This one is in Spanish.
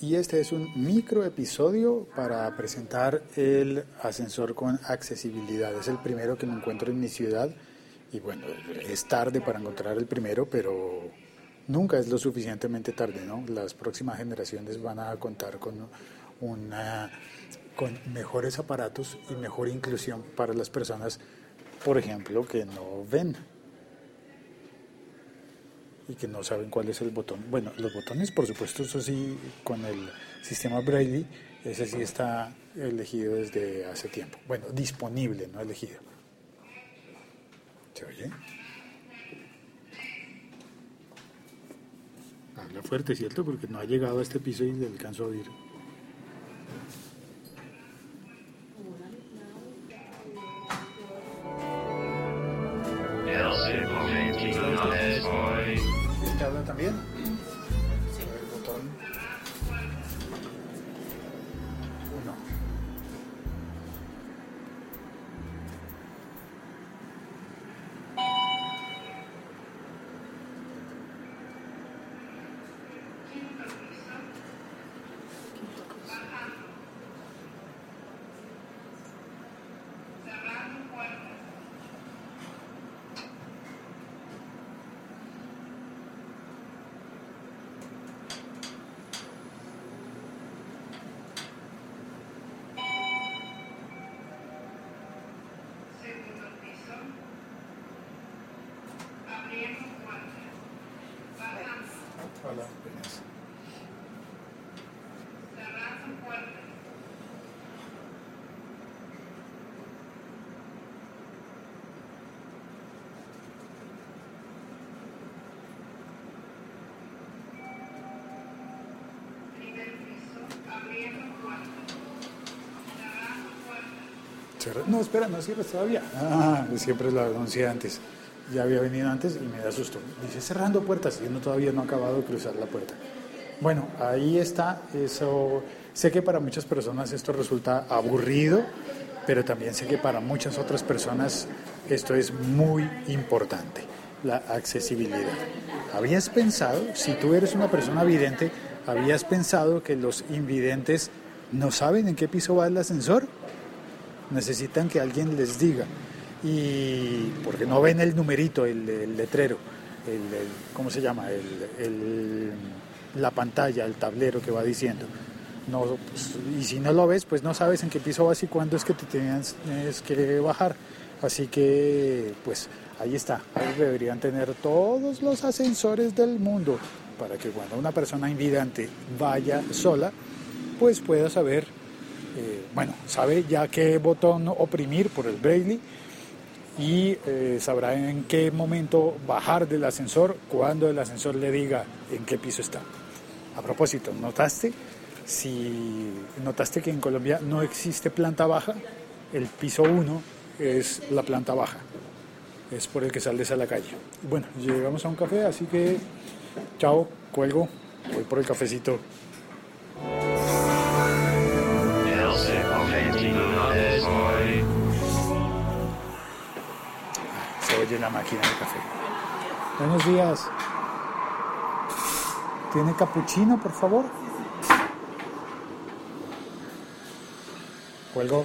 y este es un micro episodio para presentar el ascensor con accesibilidad. Es el primero que me encuentro en mi ciudad y bueno, es tarde para encontrar el primero, pero nunca es lo suficientemente tarde, ¿no? Las próximas generaciones van a contar con una con mejores aparatos y mejor inclusión para las personas, por ejemplo, que no ven y que no saben cuál es el botón. Bueno, los botones, por supuesto, eso sí, con el sistema Braille, ese sí está elegido desde hace tiempo. Bueno, disponible, no elegido. ¿Se oye? Habla fuerte, ¿cierto? Porque no ha llegado a este piso y le alcanzo a oír. ¿Este habla también? Cerra- No, espera, no cierres todavía. Ah, siempre lo anuncié antes. Ya había venido antes y me asustó. Dice cerrando puertas y uno todavía no ha acabado de cruzar la puerta. Bueno, ahí está. Eso. Sé que para muchas personas esto resulta aburrido, pero también sé que para muchas otras personas esto es muy importante, la accesibilidad. ¿Habías pensado, si tú eres una persona vidente, habías pensado que los invidentes no saben en qué piso va el ascensor? necesitan que alguien les diga. Y porque no ven el numerito, el, letrero, el, ¿cómo se llama? El, la pantalla, el tablero que va diciendo. No, pues, y si no lo ves, pues no sabes en qué piso vas y cuándo es que te tienes que bajar. Así que, pues ahí está. Ahí deberían tener todos los ascensores del mundo para que cuando una persona invidente vaya sola, pues pueda saber eh, bueno, sabe ya qué botón oprimir por el braille y eh, sabrá en qué momento bajar del ascensor cuando el ascensor le diga en qué piso está. A propósito, ¿notaste? Si notaste que en Colombia no existe planta baja, el piso 1 es la planta baja, es por el que sales a la calle. Bueno, llegamos a un café, así que chao, cuelgo, voy por el cafecito. Oye la máquina de café. Buenos días. ¿Tiene capuchino, por favor? Cuelgo.